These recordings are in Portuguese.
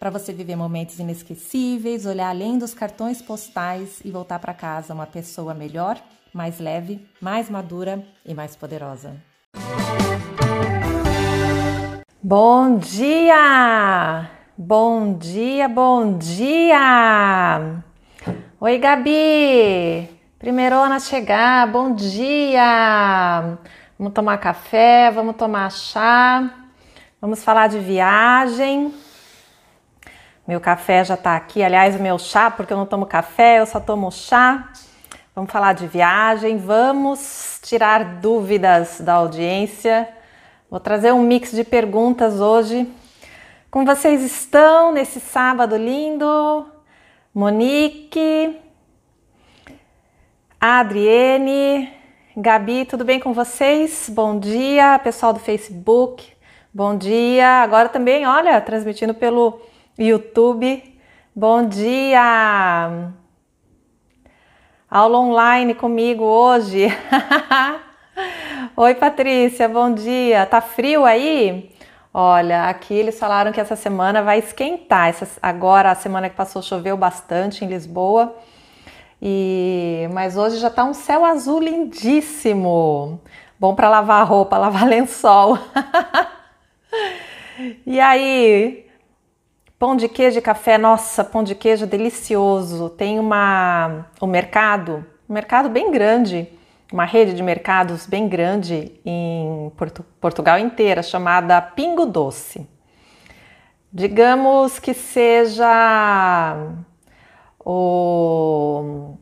para você viver momentos inesquecíveis, olhar além dos cartões postais e voltar para casa uma pessoa melhor, mais leve, mais madura e mais poderosa. Bom dia! Bom dia, bom dia! Oi, Gabi! Primeirona chegar, bom dia! Vamos tomar café, vamos tomar chá, vamos falar de viagem. Meu café já tá aqui, aliás, o meu chá, porque eu não tomo café, eu só tomo chá. Vamos falar de viagem, vamos tirar dúvidas da audiência. Vou trazer um mix de perguntas hoje. Como vocês estão nesse sábado lindo? Monique, Adriene, Gabi, tudo bem com vocês? Bom dia, pessoal do Facebook. Bom dia. Agora também, olha, transmitindo pelo YouTube. Bom dia! Aula online comigo hoje. Oi, Patrícia, bom dia. Tá frio aí? Olha, aqui eles falaram que essa semana vai esquentar. Essa, agora, a semana que passou, choveu bastante em Lisboa. E mas hoje já tá um céu azul lindíssimo. Bom para lavar roupa, lavar lençol. e aí, Pão de queijo e café, nossa, pão de queijo delicioso. Tem uma um mercado, um mercado bem grande, uma rede de mercados bem grande em Porto, Portugal inteira, chamada Pingo Doce. Digamos que seja o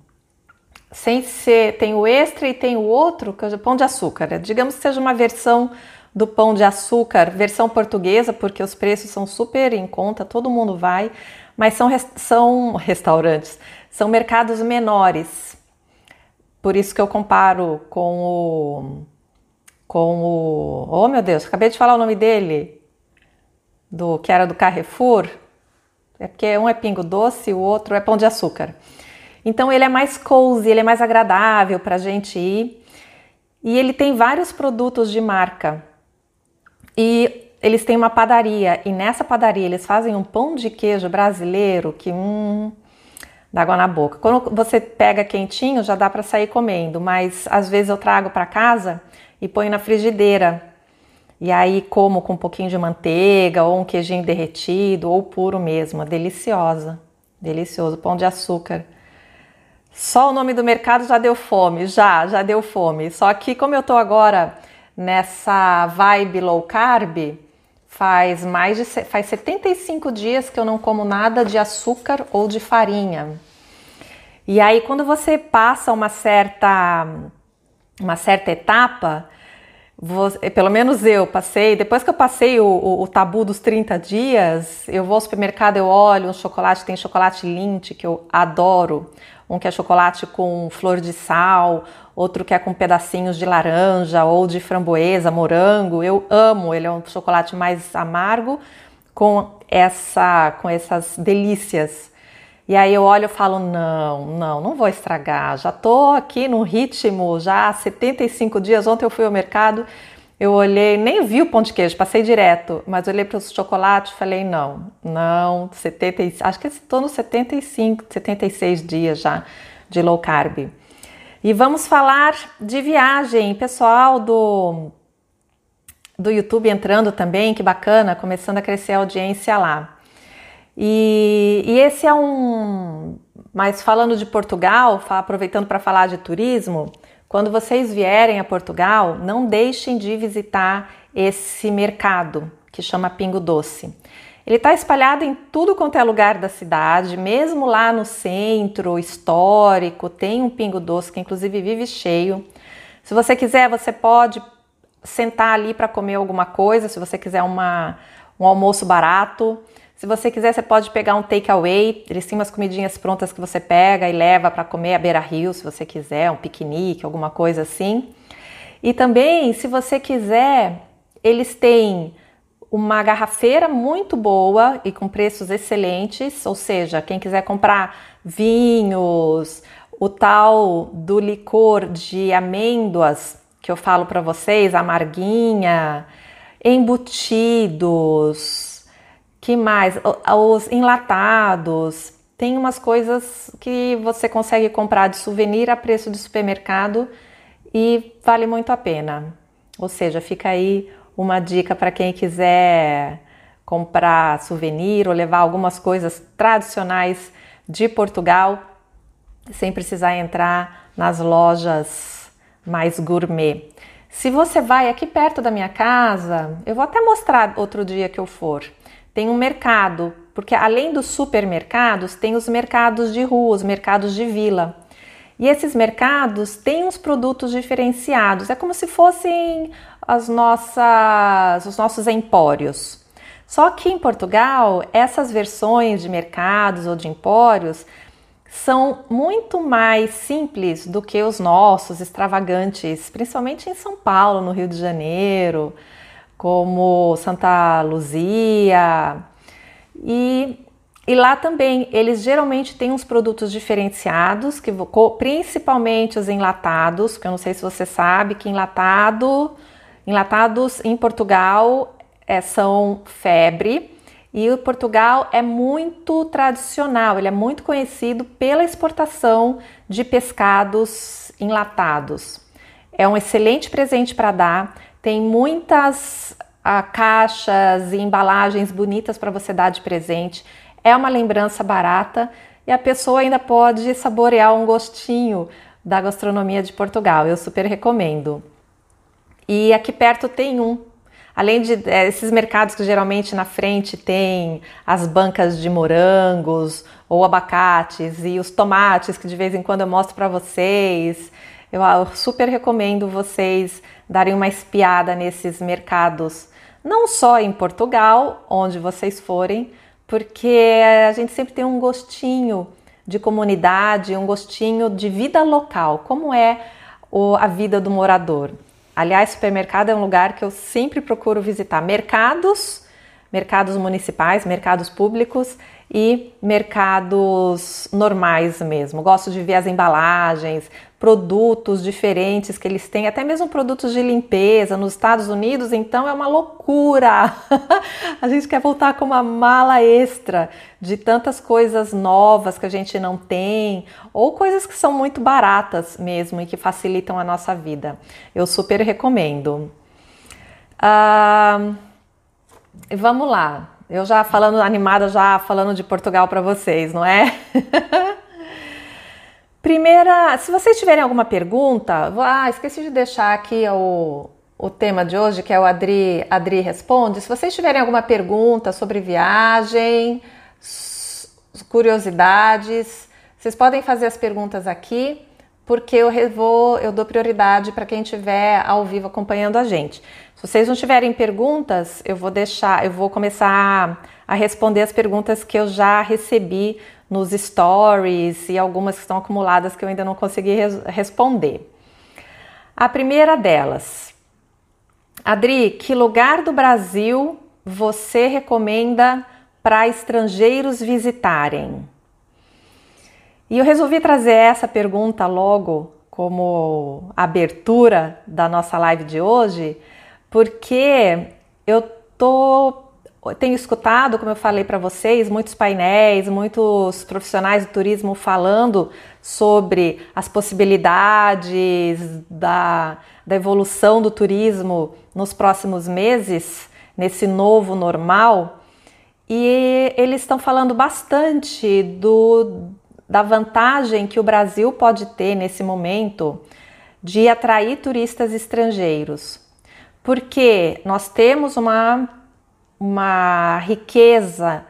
sem ser, tem o extra e tem o outro, que é o pão de açúcar. Digamos que seja uma versão do pão de açúcar, versão portuguesa, porque os preços são super em conta, todo mundo vai, mas são, são restaurantes, são mercados menores. Por isso que eu comparo com o. Com o. Oh meu Deus, acabei de falar o nome dele, do que era do Carrefour. É porque um é pingo doce, o outro é pão de açúcar. Então ele é mais cozy, ele é mais agradável para a gente ir. E ele tem vários produtos de marca. E eles têm uma padaria e nessa padaria eles fazem um pão de queijo brasileiro que hum, dá água na boca. Quando você pega quentinho já dá para sair comendo, mas às vezes eu trago para casa e ponho na frigideira. E aí como com um pouquinho de manteiga ou um queijinho derretido ou puro mesmo, deliciosa. Delicioso, pão de açúcar. Só o nome do mercado já deu fome, já, já deu fome. Só que como eu tô agora nessa vibe low carb faz mais de faz 75 dias que eu não como nada de açúcar ou de farinha. E aí quando você passa uma certa uma certa etapa, você, pelo menos eu passei, depois que eu passei o, o, o, tabu dos 30 dias, eu vou ao supermercado, eu olho um chocolate, tem chocolate Lindt que eu adoro, um que é chocolate com flor de sal, outro que é com pedacinhos de laranja ou de framboesa, morango. Eu amo, ele é um chocolate mais amargo com essa com essas delícias. E aí eu olho e falo: "Não, não, não vou estragar. Já tô aqui no ritmo já há 75 dias. Ontem eu fui ao mercado, eu olhei, nem vi o pão de queijo, passei direto, mas olhei para os chocolates e falei: não, não, 70, acho que estou nos 75, 76 dias já de low carb. E vamos falar de viagem, pessoal do do YouTube entrando também, que bacana, começando a crescer a audiência lá. E, e esse é um. Mas falando de Portugal, aproveitando para falar de turismo, quando vocês vierem a Portugal, não deixem de visitar esse mercado que chama Pingo Doce. Ele está espalhado em tudo quanto é lugar da cidade, mesmo lá no centro histórico, tem um pingo doce que inclusive vive cheio. Se você quiser, você pode sentar ali para comer alguma coisa, se você quiser uma, um almoço barato. Se você quiser, você pode pegar um takeaway. Eles têm umas comidinhas prontas que você pega e leva para comer à beira-rio, se você quiser, um piquenique, alguma coisa assim. E também, se você quiser, eles têm uma garrafeira muito boa e com preços excelentes, ou seja, quem quiser comprar vinhos, o tal do licor de amêndoas que eu falo para vocês, amarguinha, embutidos, que mais? Os enlatados. Tem umas coisas que você consegue comprar de souvenir a preço de supermercado e vale muito a pena. Ou seja, fica aí uma dica para quem quiser comprar souvenir ou levar algumas coisas tradicionais de Portugal sem precisar entrar nas lojas mais gourmet. Se você vai aqui perto da minha casa, eu vou até mostrar outro dia que eu for. Tem um mercado, porque além dos supermercados, tem os mercados de rua, os mercados de vila. E esses mercados têm uns produtos diferenciados. É como se fossem as nossas, os nossos empórios. Só que em Portugal, essas versões de mercados ou de empórios são muito mais simples do que os nossos extravagantes, principalmente em São Paulo, no Rio de Janeiro, como Santa Luzia. E, e lá também eles geralmente têm uns produtos diferenciados, que principalmente os enlatados, que eu não sei se você sabe que enlatado, enlatados em Portugal é, são febre. E o Portugal é muito tradicional, ele é muito conhecido pela exportação de pescados enlatados. É um excelente presente para dar, tem muitas ah, caixas e embalagens bonitas para você dar de presente. É uma lembrança barata e a pessoa ainda pode saborear um gostinho da gastronomia de Portugal. Eu super recomendo. E aqui perto tem um Além de é, esses mercados que geralmente na frente tem as bancas de morangos ou abacates e os tomates que de vez em quando eu mostro para vocês. Eu, eu super recomendo vocês darem uma espiada nesses mercados, não só em Portugal, onde vocês forem, porque a gente sempre tem um gostinho de comunidade, um gostinho de vida local, como é a vida do morador. Aliás, supermercado é um lugar que eu sempre procuro visitar. Mercados, mercados municipais, mercados públicos e mercados normais mesmo. Gosto de ver as embalagens, produtos diferentes que eles têm, até mesmo produtos de limpeza nos Estados Unidos, então é uma loucura. a gente quer voltar com uma mala extra de tantas coisas novas que a gente não tem, ou coisas que são muito baratas mesmo e que facilitam a nossa vida. Eu super recomendo. Ah, vamos lá. Eu já falando animada, já falando de Portugal para vocês, não é? Primeira, se vocês tiverem alguma pergunta, ah, esqueci de deixar aqui o, o tema de hoje, que é o Adri, Adri Responde. Se vocês tiverem alguma pergunta sobre viagem, curiosidades, vocês podem fazer as perguntas aqui, porque eu vou, eu dou prioridade para quem estiver ao vivo acompanhando a gente. Se vocês não tiverem perguntas, eu vou deixar, eu vou começar a responder as perguntas que eu já recebi nos stories e algumas que estão acumuladas que eu ainda não consegui res responder. A primeira delas, Adri, que lugar do Brasil você recomenda para estrangeiros visitarem? E eu resolvi trazer essa pergunta logo como abertura da nossa live de hoje, porque eu tô tenho escutado, como eu falei para vocês, muitos painéis, muitos profissionais do turismo falando sobre as possibilidades da, da evolução do turismo nos próximos meses, nesse novo normal. E eles estão falando bastante do, da vantagem que o Brasil pode ter nesse momento de atrair turistas estrangeiros. Porque nós temos uma uma riqueza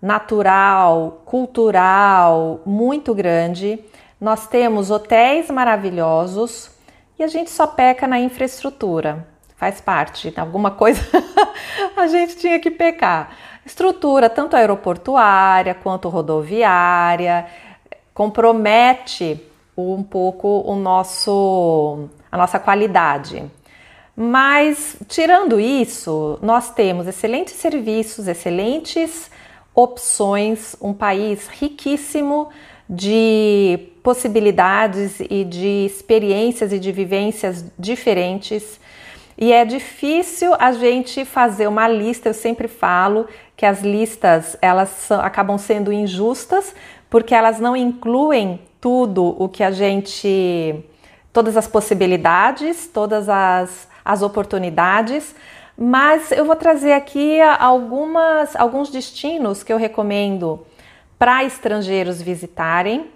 natural, cultural muito grande. Nós temos hotéis maravilhosos e a gente só peca na infraestrutura. faz parte. Alguma coisa a gente tinha que pecar. Estrutura tanto aeroportuária quanto rodoviária compromete um pouco o nosso a nossa qualidade. Mas tirando isso, nós temos excelentes serviços, excelentes opções, um país riquíssimo de possibilidades e de experiências e de vivências diferentes. E é difícil a gente fazer uma lista, eu sempre falo que as listas elas são, acabam sendo injustas porque elas não incluem tudo o que a gente todas as possibilidades, todas as, as oportunidades, mas eu vou trazer aqui algumas alguns destinos que eu recomendo para estrangeiros visitarem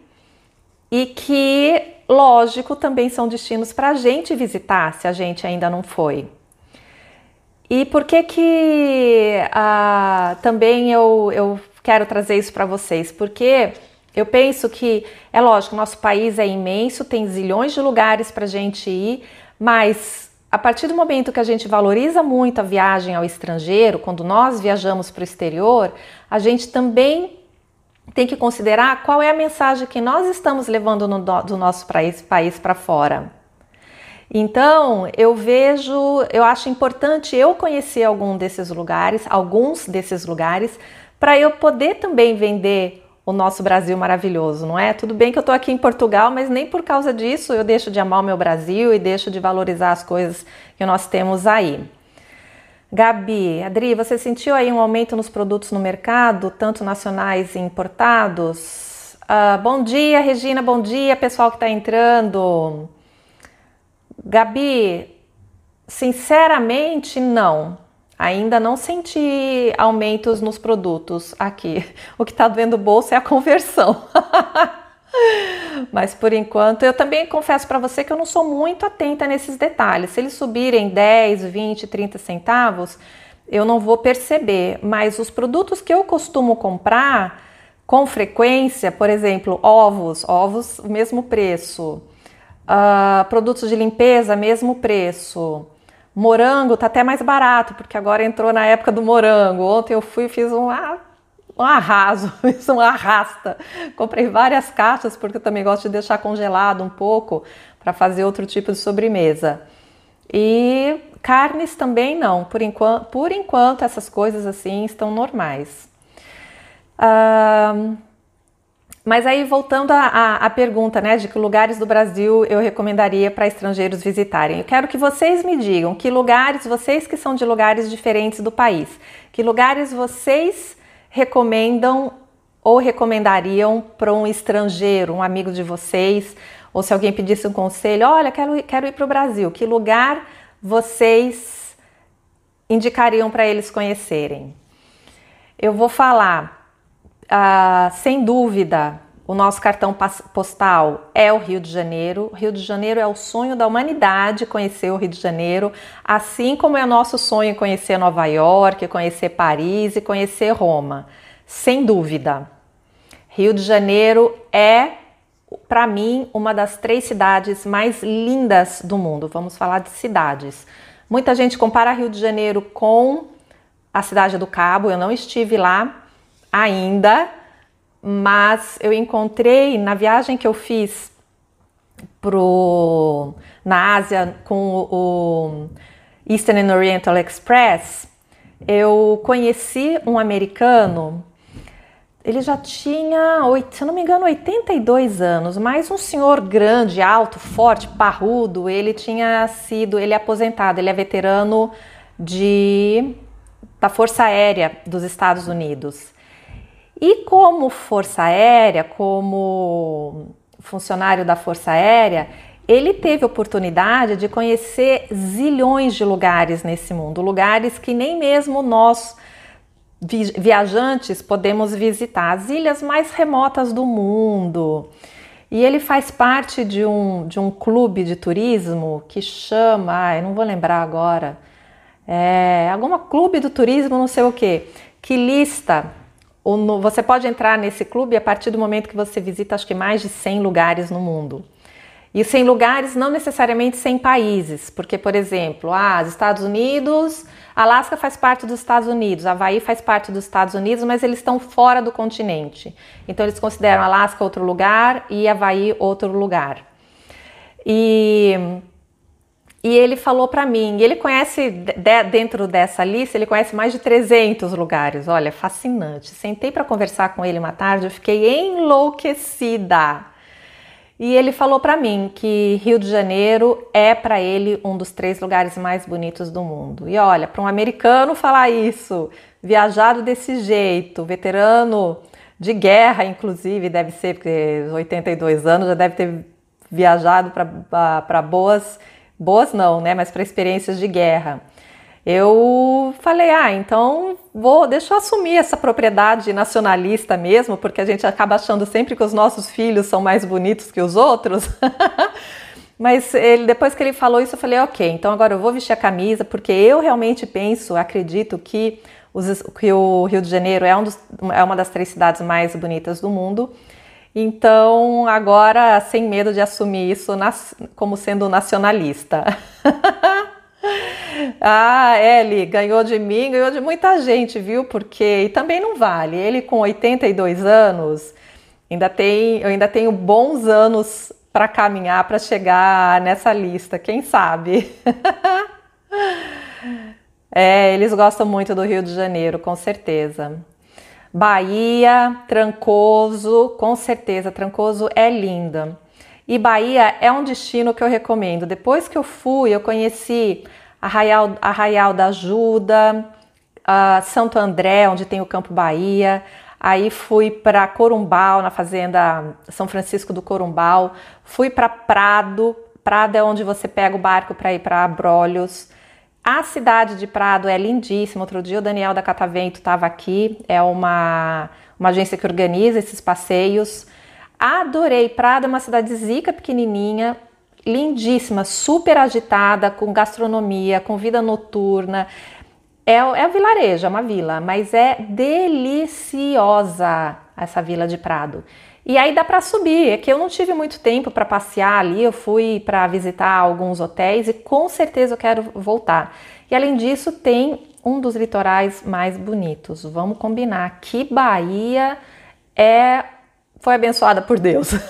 e que, lógico, também são destinos para a gente visitar se a gente ainda não foi. E por que que ah, também eu, eu quero trazer isso para vocês? Porque eu penso que, é lógico, nosso país é imenso, tem zilhões de lugares para gente ir, mas a partir do momento que a gente valoriza muito a viagem ao estrangeiro, quando nós viajamos para o exterior, a gente também tem que considerar qual é a mensagem que nós estamos levando no, do nosso país, país para fora. Então, eu vejo, eu acho importante eu conhecer algum desses lugares, alguns desses lugares, para eu poder também vender o nosso Brasil maravilhoso, não é? Tudo bem que eu estou aqui em Portugal, mas nem por causa disso eu deixo de amar o meu Brasil e deixo de valorizar as coisas que nós temos aí. Gabi, Adri, você sentiu aí um aumento nos produtos no mercado, tanto nacionais e importados? Uh, bom dia, Regina, bom dia, pessoal que está entrando. Gabi, sinceramente, não. Ainda não senti aumentos nos produtos aqui. O que está doendo o bolso é a conversão. Mas por enquanto, eu também confesso para você que eu não sou muito atenta nesses detalhes. Se eles subirem 10, 20, 30 centavos, eu não vou perceber. Mas os produtos que eu costumo comprar com frequência, por exemplo, ovos, ovos, mesmo preço. Uh, produtos de limpeza, mesmo preço. Morango tá até mais barato, porque agora entrou na época do morango. Ontem eu fui e fiz um ah, um arraso, isso um arrasta. Comprei várias caixas porque eu também gosto de deixar congelado um pouco para fazer outro tipo de sobremesa. E carnes também não, por enquanto, por enquanto essas coisas assim estão normais. Uh, mas aí voltando à, pergunta, né, de que lugares do Brasil eu recomendaria para estrangeiros visitarem. Eu quero que vocês me digam que lugares, vocês que são de lugares diferentes do país, que lugares vocês recomendam ou recomendariam para um estrangeiro, um amigo de vocês, ou se alguém pedisse um conselho, olha, quero, quero ir para o Brasil, que lugar vocês indicariam para eles conhecerem? Eu vou falar, uh, sem dúvida, o nosso cartão postal é o Rio de Janeiro. Rio de Janeiro é o sonho da humanidade conhecer o Rio de Janeiro, assim como é nosso sonho conhecer Nova York, conhecer Paris e conhecer Roma. Sem dúvida. Rio de Janeiro é, para mim, uma das três cidades mais lindas do mundo. Vamos falar de cidades. Muita gente compara Rio de Janeiro com a cidade do Cabo. Eu não estive lá ainda mas eu encontrei na viagem que eu fiz pro, na Ásia com o Eastern and Oriental Express, eu conheci um americano. Ele já tinha, se eu não me engano, 82 anos, mas um senhor grande, alto, forte, parrudo. Ele tinha sido, ele é aposentado, ele é veterano de da Força Aérea dos Estados Unidos. E como Força Aérea, como funcionário da Força Aérea, ele teve oportunidade de conhecer zilhões de lugares nesse mundo, lugares que nem mesmo nós viajantes podemos visitar, as ilhas mais remotas do mundo. E ele faz parte de um, de um clube de turismo que chama, ai, não vou lembrar agora, é, alguma clube do turismo, não sei o que, que lista no, você pode entrar nesse clube a partir do momento que você visita acho que mais de 100 lugares no mundo. E sem lugares, não necessariamente sem países, porque, por exemplo, ah, os Estados Unidos, Alasca faz parte dos Estados Unidos, Havaí faz parte dos Estados Unidos, mas eles estão fora do continente. Então, eles consideram Alasca outro lugar e Havaí outro lugar. E, e ele falou para mim, ele conhece, de, dentro dessa lista, ele conhece mais de 300 lugares. Olha, fascinante. Sentei para conversar com ele uma tarde, eu fiquei enlouquecida e ele falou para mim que Rio de Janeiro é para ele um dos três lugares mais bonitos do mundo. E olha, para um americano falar isso, viajado desse jeito, veterano de guerra, inclusive, deve ser, porque 82 anos já deve ter viajado para boas, boas não, né? Mas para experiências de guerra eu falei, ah, então vou, deixa eu assumir essa propriedade nacionalista mesmo, porque a gente acaba achando sempre que os nossos filhos são mais bonitos que os outros. Mas ele, depois que ele falou isso, eu falei, ok, então agora eu vou vestir a camisa, porque eu realmente penso, acredito que, os, que o Rio de Janeiro é, um dos, é uma das três cidades mais bonitas do mundo. Então, agora, sem medo de assumir isso como sendo nacionalista. Ah, ele ganhou de mim, ganhou de muita gente, viu? Porque e também não vale. Ele com 82 anos, ainda tem, eu ainda tenho bons anos para caminhar para chegar nessa lista, quem sabe? é, eles gostam muito do Rio de Janeiro, com certeza. Bahia, Trancoso, com certeza, Trancoso é linda. E Bahia é um destino que eu recomendo. Depois que eu fui, eu conheci Arraial, Arraial da Ajuda, uh, Santo André, onde tem o Campo Bahia. Aí fui para Corumbau, na fazenda São Francisco do Corumbau. Fui para Prado. Prado é onde você pega o barco para ir para Abrolhos. A cidade de Prado é lindíssima. Outro dia o Daniel da Catavento estava aqui. É uma, uma agência que organiza esses passeios. Adorei. Prado é uma cidade zica pequenininha, lindíssima, super agitada, com gastronomia, com vida noturna. É, é vilarejo, é uma vila, mas é deliciosa essa vila de Prado. E aí dá para subir, é que eu não tive muito tempo para passear ali, eu fui para visitar alguns hotéis e com certeza eu quero voltar. E além disso, tem um dos litorais mais bonitos. Vamos combinar que Bahia é foi abençoada por Deus.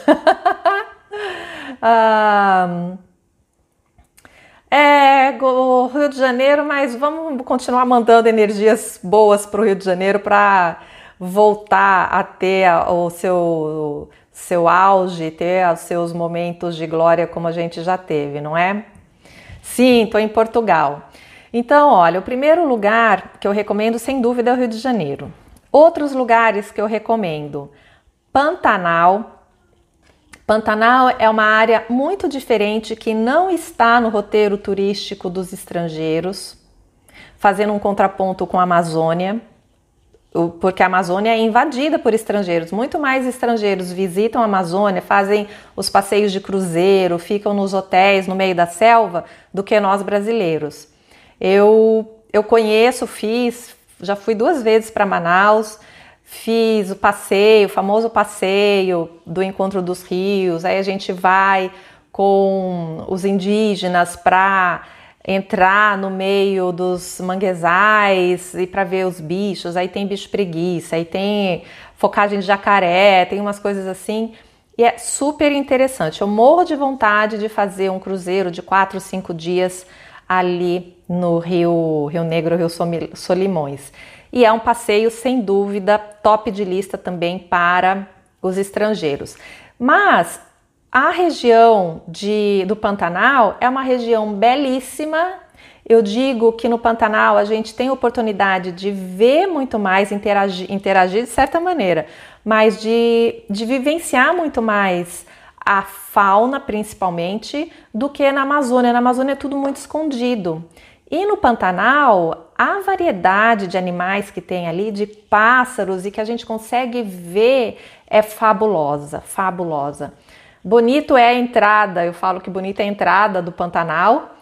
Ah, é o Rio de Janeiro, mas vamos continuar mandando energias boas para o Rio de Janeiro para voltar a ter o seu, seu auge, ter os seus momentos de glória como a gente já teve, não é? Sim, estou em Portugal. Então, olha, o primeiro lugar que eu recomendo, sem dúvida, é o Rio de Janeiro. Outros lugares que eu recomendo: Pantanal, Pantanal é uma área muito diferente que não está no roteiro turístico dos estrangeiros, fazendo um contraponto com a Amazônia, porque a Amazônia é invadida por estrangeiros. Muito mais estrangeiros visitam a Amazônia, fazem os passeios de cruzeiro, ficam nos hotéis no meio da selva do que nós brasileiros. Eu, eu conheço, fiz, já fui duas vezes para Manaus fiz o passeio, o famoso passeio do encontro dos rios. Aí a gente vai com os indígenas para entrar no meio dos manguezais e para ver os bichos. Aí tem bicho preguiça, aí tem focagem de jacaré, tem umas coisas assim. E é super interessante. Eu morro de vontade de fazer um cruzeiro de quatro, cinco dias ali no Rio, Rio Negro, Rio Solimões e é um passeio sem dúvida top de lista também para os estrangeiros. Mas a região de, do Pantanal é uma região belíssima. Eu digo que no Pantanal a gente tem oportunidade de ver muito mais, interagir, interagir de certa maneira, mas de, de vivenciar muito mais a fauna, principalmente, do que na Amazônia. Na Amazônia é tudo muito escondido. E no Pantanal, a variedade de animais que tem ali, de pássaros e que a gente consegue ver é fabulosa, fabulosa. Bonito é a entrada, eu falo que bonita é a entrada do Pantanal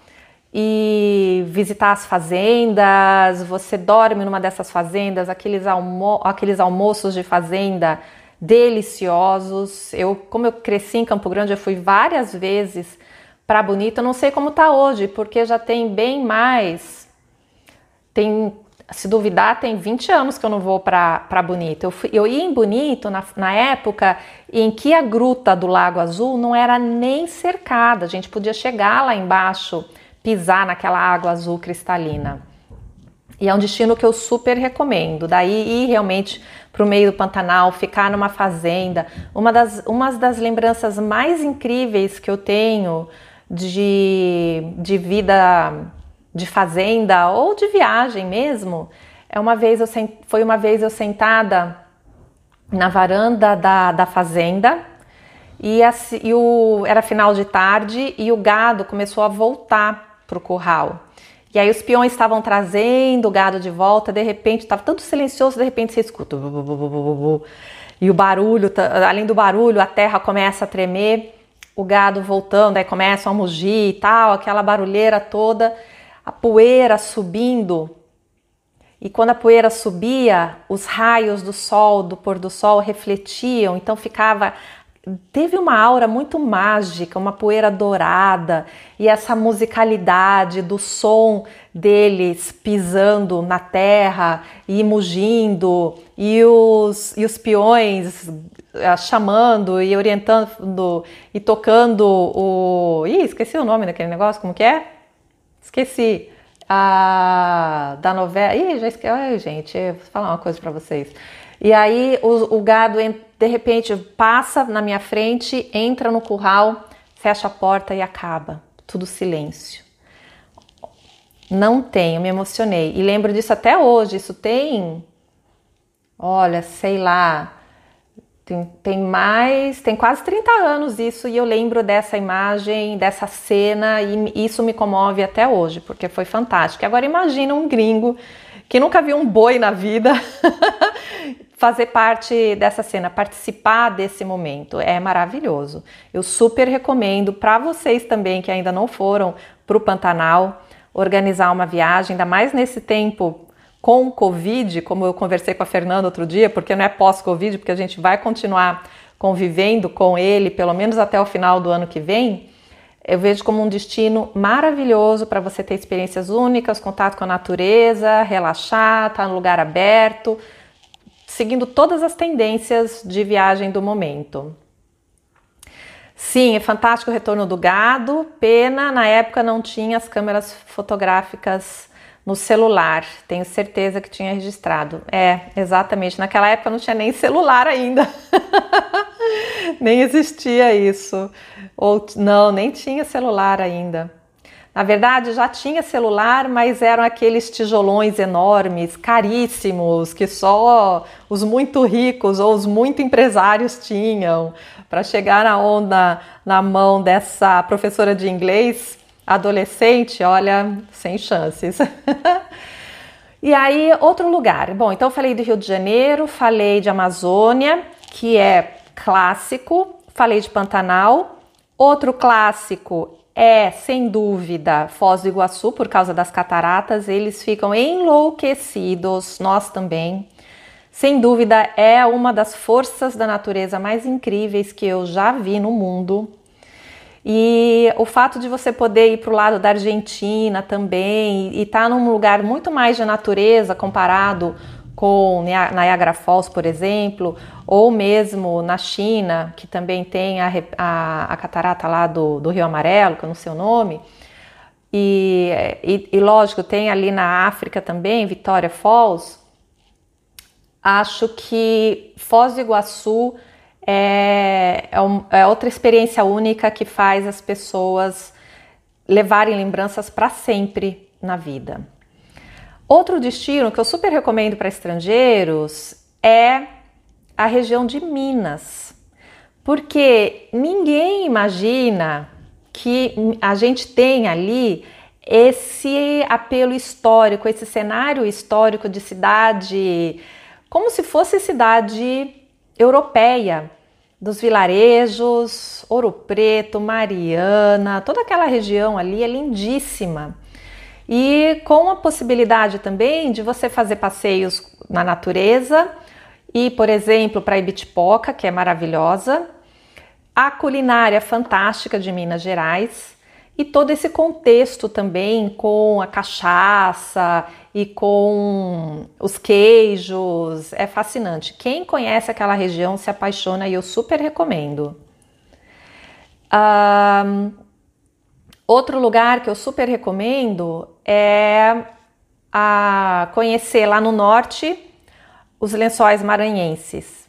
e visitar as fazendas. Você dorme numa dessas fazendas, aqueles, almo aqueles almoços de fazenda deliciosos. Eu, como eu cresci em Campo Grande, eu fui várias vezes para Bonito. Eu não sei como tá hoje, porque já tem bem mais. Tem, se duvidar, tem 20 anos que eu não vou para Bonito. Eu, fui, eu ia em Bonito na, na época em que a gruta do Lago Azul não era nem cercada. A gente podia chegar lá embaixo, pisar naquela água azul cristalina. E é um destino que eu super recomendo. Daí ir realmente para o meio do Pantanal, ficar numa fazenda. Uma das, uma das lembranças mais incríveis que eu tenho de, de vida de fazenda ou de viagem mesmo, é uma vez eu foi uma vez eu sentada na varanda da, da fazenda e, a, e o, era final de tarde e o gado começou a voltar para o curral. E aí os peões estavam trazendo o gado de volta, de repente estava tudo silencioso, de repente você escuta e o barulho, além do barulho, a terra começa a tremer o gado voltando, aí começam a mugir e tal, aquela barulheira toda, a poeira subindo. E quando a poeira subia, os raios do sol, do pôr do sol refletiam, então ficava teve uma aura muito mágica, uma poeira dourada e essa musicalidade do som deles pisando na terra e mugindo e os, e os peões uh, chamando e orientando e tocando o. Ih, esqueci o nome daquele negócio, como que é? Esqueci. A, da novela. Ih, já esqueci. Ai, gente, vou falar uma coisa para vocês. E aí o, o gado de repente passa na minha frente, entra no curral, fecha a porta e acaba. Tudo silêncio. Não tenho, me emocionei. E lembro disso até hoje. Isso tem, olha, sei lá, tem, tem, mais, tem quase 30 anos isso, e eu lembro dessa imagem, dessa cena, e isso me comove até hoje, porque foi fantástico. Agora imagina um gringo que nunca viu um boi na vida fazer parte dessa cena, participar desse momento. É maravilhoso. Eu super recomendo para vocês também que ainda não foram para o Pantanal organizar uma viagem, ainda mais nesse tempo com Covid, como eu conversei com a Fernanda outro dia, porque não é pós-Covid, porque a gente vai continuar convivendo com ele pelo menos até o final do ano que vem. Eu vejo como um destino maravilhoso para você ter experiências únicas, contato com a natureza, relaxar, estar tá no lugar aberto seguindo todas as tendências de viagem do momento. Sim, é fantástico o retorno do gado. Pena, na época não tinha as câmeras fotográficas no celular. Tenho certeza que tinha registrado. É, exatamente. Naquela época não tinha nem celular ainda. nem existia isso. Ou não, nem tinha celular ainda. Na verdade, já tinha celular, mas eram aqueles tijolões enormes, caríssimos, que só os muito ricos ou os muito empresários tinham. Para chegar na onda na mão dessa professora de inglês adolescente, olha, sem chances. e aí, outro lugar. Bom, então falei do Rio de Janeiro, falei de Amazônia, que é clássico, falei de Pantanal. Outro clássico é, sem dúvida, Foz do Iguaçu, por causa das cataratas, eles ficam enlouquecidos, nós também. Sem dúvida, é uma das forças da natureza mais incríveis que eu já vi no mundo. E o fato de você poder ir para o lado da Argentina também e estar tá num lugar muito mais de natureza comparado com Niagara Falls, por exemplo, ou mesmo na China, que também tem a, a, a catarata lá do, do, Rio Amarelo, que eu não sei o nome, e, e, e lógico, tem ali na África também, Vitória Falls, acho que Foz do Iguaçu é, é, um, é outra experiência única que faz as pessoas levarem lembranças para sempre na vida. Outro destino que eu super recomendo para estrangeiros é a região de Minas, porque ninguém imagina que a gente tem ali esse apelo histórico, esse cenário histórico de cidade, como se fosse cidade europeia, dos vilarejos, Ouro Preto, Mariana, toda aquela região ali é lindíssima. E com a possibilidade também de você fazer passeios na natureza ir, por exemplo, para Ibitipoca, que é maravilhosa, a culinária fantástica de Minas Gerais e todo esse contexto também com a cachaça e com os queijos, é fascinante. Quem conhece aquela região se apaixona e eu super recomendo. Um, outro lugar que eu super recomendo é a conhecer lá no norte os lençóis maranhenses.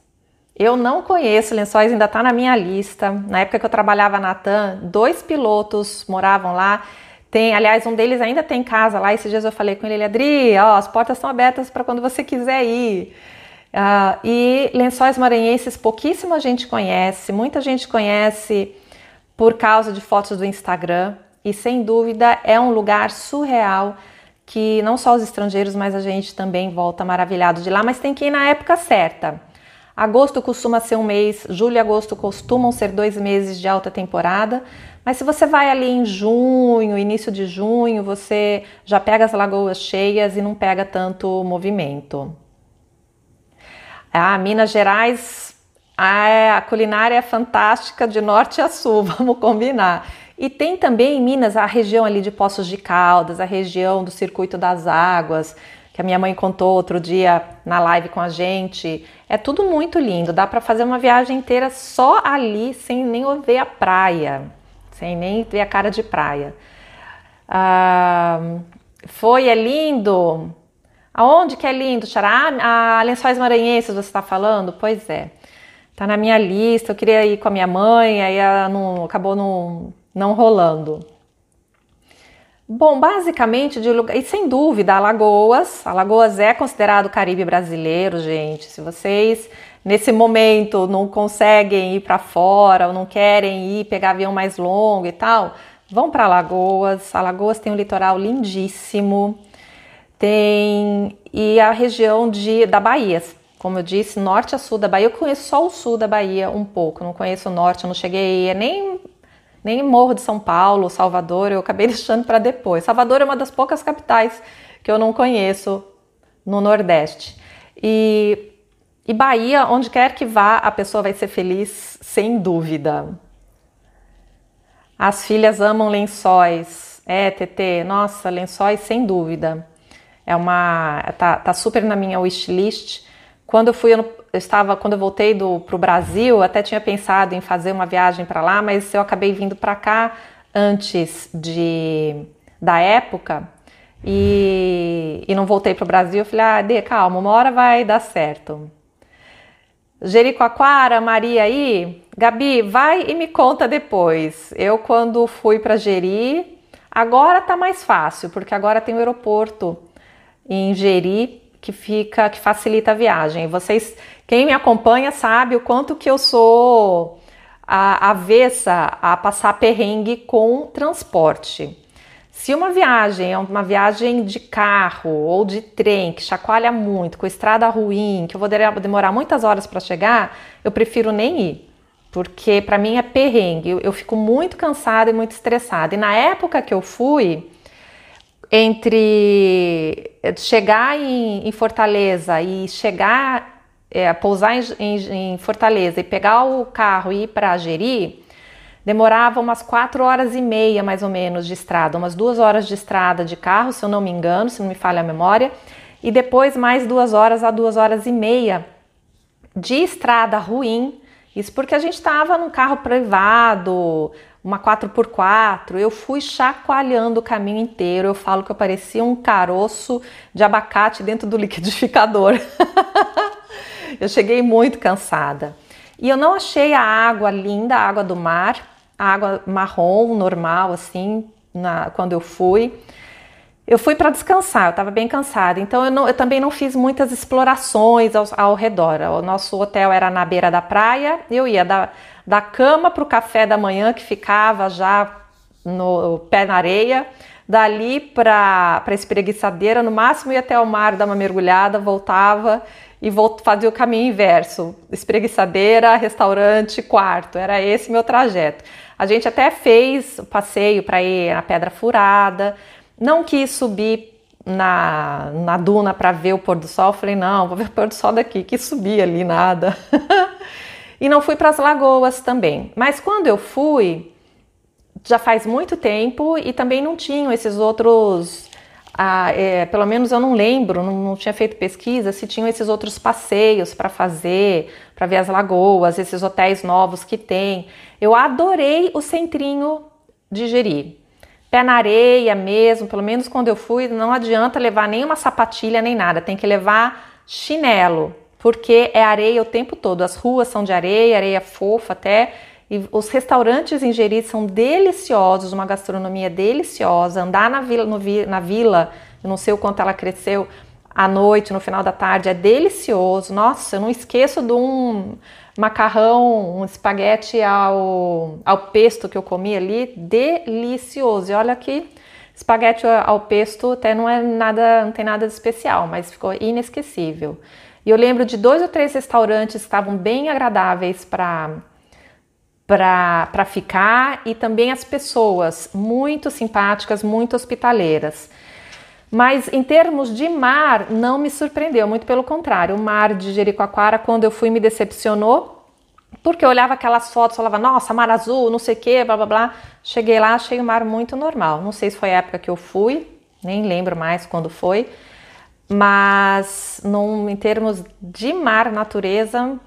Eu não conheço lençóis, ainda está na minha lista. Na época que eu trabalhava na TAM, dois pilotos moravam lá. Tem, aliás, um deles ainda tem casa lá. Esses dias eu falei com ele, ele, Adri, ó, as portas estão abertas para quando você quiser ir. Uh, e lençóis maranhenses pouquíssima gente conhece, muita gente conhece por causa de fotos do Instagram e sem dúvida é um lugar surreal que não só os estrangeiros, mas a gente também volta maravilhado de lá, mas tem que ir na época certa. Agosto costuma ser um mês, julho e agosto costumam ser dois meses de alta temporada, mas se você vai ali em junho, início de junho, você já pega as lagoas cheias e não pega tanto movimento. Ah, Minas Gerais, a culinária é fantástica de norte a sul, vamos combinar. E tem também em Minas a região ali de Poços de Caldas, a região do Circuito das Águas, que a minha mãe contou outro dia na live com a gente. É tudo muito lindo, dá para fazer uma viagem inteira só ali, sem nem ver a praia, sem nem ver a cara de praia. Ah, foi, é lindo. Aonde que é lindo, Xará? Ah, a Lençóis Maranhenses você está falando? Pois é. Tá na minha lista, eu queria ir com a minha mãe, aí não, acabou não, não rolando. Bom, basicamente de lugar, e sem dúvida, Alagoas. Alagoas é considerado Caribe brasileiro, gente. Se vocês nesse momento não conseguem ir para fora ou não querem ir pegar avião mais longo e tal, vão para Alagoas. Alagoas tem um litoral lindíssimo. Tem e a região de da Bahia, como eu disse, norte a sul da Bahia. Eu conheço só o sul da Bahia um pouco, não conheço o norte, eu não cheguei nem nem Morro de São Paulo, Salvador, eu acabei deixando para depois. Salvador é uma das poucas capitais que eu não conheço no Nordeste. E, e Bahia, onde quer que vá, a pessoa vai ser feliz, sem dúvida. As filhas amam lençóis. É, TT, nossa, lençóis sem dúvida. É uma. tá, tá super na minha wishlist. Quando eu fui ano, eu estava quando eu voltei para o Brasil, até tinha pensado em fazer uma viagem para lá, mas eu acabei vindo para cá antes de da época e, e não voltei para o Brasil. Eu falei, ah, Dê, calma, uma hora vai dar certo. Jericoacoara, Maria aí, Gabi, vai e me conta depois. Eu quando fui para Jeri, agora tá mais fácil, porque agora tem o aeroporto em Jeri que fica, que facilita a viagem. Vocês, quem me acompanha sabe o quanto que eu sou a, avessa a passar perrengue com transporte. Se uma viagem é uma viagem de carro ou de trem que chacoalha muito, com estrada ruim, que eu vou demorar muitas horas para chegar, eu prefiro nem ir, porque para mim é perrengue. Eu, fico muito cansada e muito estressada. E na época que eu fui, entre chegar em, em Fortaleza e chegar, é, pousar em, em, em, Fortaleza e pegar o carro e ir para Jeri, demorava umas quatro horas e meia mais ou menos de estrada, umas duas horas de estrada de carro, se eu não me engano, se não me falha a memória, e depois mais duas horas a duas horas e meia de estrada ruim. Isso porque a gente estava num carro privado, uma 4x4, eu fui chacoalhando o caminho inteiro. Eu falo que eu parecia um caroço de abacate dentro do liquidificador. Eu cheguei muito cansada. E eu não achei a água linda, a água do mar, a água marrom, normal, assim, na, quando eu fui. Eu fui para descansar, eu estava bem cansada, então eu, não, eu, também não fiz muitas explorações ao, ao, redor. O nosso hotel era na beira da praia, eu ia da, da cama para o café da manhã, que ficava já no pé na areia, dali para a espreguiçadeira, no máximo ia até o mar, dar uma mergulhada, voltava e volt, fazia o caminho inverso: espreguiçadeira, restaurante, quarto. Era esse meu trajeto. A gente até fez passeio para ir na Pedra Furada, não quis subir na, na duna para ver o pôr do sol. Falei, não, vou ver o pôr do sol daqui, que subir ali, nada. e não fui para as lagoas também. Mas quando eu fui, já faz muito tempo e também não tinham esses outros. É, pelo menos eu não lembro, não, não, tinha feito pesquisa se tinham esses outros passeios para fazer, para ver as lagoas, esses hotéis novos que tem. Eu adorei o centrinho de Jeri pé na areia mesmo, pelo menos quando eu fui, não adianta levar nenhuma sapatilha nem nada, tem que levar chinelo, porque é areia o tempo todo. As ruas são de areia, areia fofa até. E os restaurantes em Jeri são deliciosos, uma gastronomia deliciosa. Andar na vila, no, na vila, não sei o quanto ela cresceu, à noite, no final da tarde, é delicioso. Nossa, eu não esqueço de um macarrão, um espaguete ao, ao pesto que eu comi ali, delicioso. E olha que espaguete ao pesto até não é nada, não tem nada de especial, mas ficou inesquecível. E eu lembro de dois ou três restaurantes que estavam bem agradáveis para para ficar e também as pessoas muito simpáticas, muito hospitaleiras. Mas em termos de mar, não me surpreendeu, muito pelo contrário. O mar de Jericoacoara, quando eu fui, me decepcionou, porque eu olhava aquelas fotos, falava, nossa, mar azul, não sei o que, blá blá blá. Cheguei lá, achei o mar muito normal. Não sei se foi a época que eu fui, nem lembro mais quando foi, mas num, em termos de mar, natureza,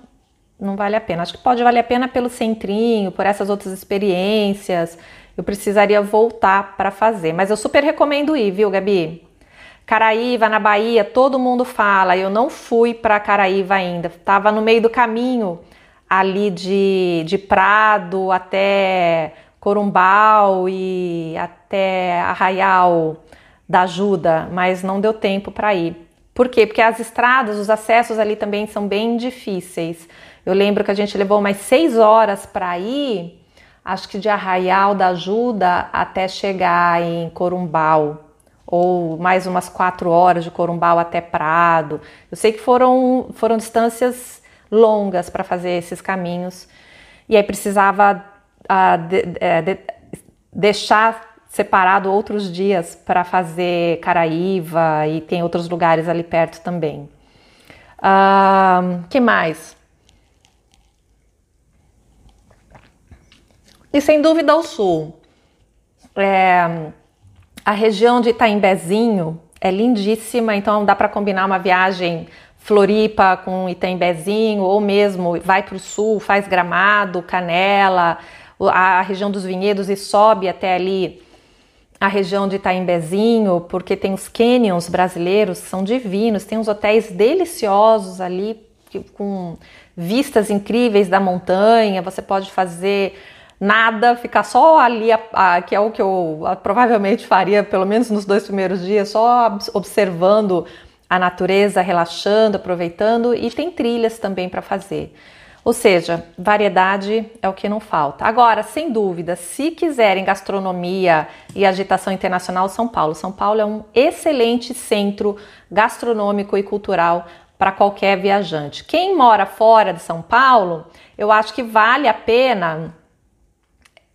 não vale a pena. Acho que pode valer a pena pelo centrinho, por essas outras experiências. Eu precisaria voltar para fazer, mas eu super recomendo ir, viu, Gabi? Caraíva, na Bahia, todo mundo fala. Eu não fui para Caraíva ainda. Estava no meio do caminho ali de, de Prado até Corumbau e até Arraial da Ajuda, mas não deu tempo para ir. Por quê? Porque as estradas, os acessos ali também são bem difíceis. Eu lembro que a gente levou mais seis horas para ir, acho que de Arraial da Ajuda até chegar em Corumbau ou mais umas quatro horas de Corumbau até Prado. Eu sei que foram, foram distâncias longas para fazer esses caminhos e aí precisava uh, de, é, de, deixar separado outros dias para fazer Caraíva e tem outros lugares ali perto também. Uh, que mais? E sem dúvida o sul. É, a região de Itaimbezinho é lindíssima, então dá para combinar uma viagem Floripa com Itaimbezinho, ou mesmo vai para o sul, faz Gramado, Canela, a região dos vinhedos e sobe até ali a região de Itaimbezinho, porque tem os canyons brasileiros são divinos, tem uns hotéis deliciosos ali com vistas incríveis da montanha, você pode fazer nada, ficar só ali, a, a, que é o que eu a, provavelmente faria, pelo menos nos dois primeiros dias, só observando a natureza, relaxando, aproveitando, e tem trilhas também para fazer. Ou seja, variedade é o que não falta. Agora, sem dúvida, se quiserem gastronomia e agitação internacional, São Paulo. São Paulo é um excelente centro gastronômico e cultural para qualquer viajante. Quem mora fora de São Paulo, eu acho que vale a pena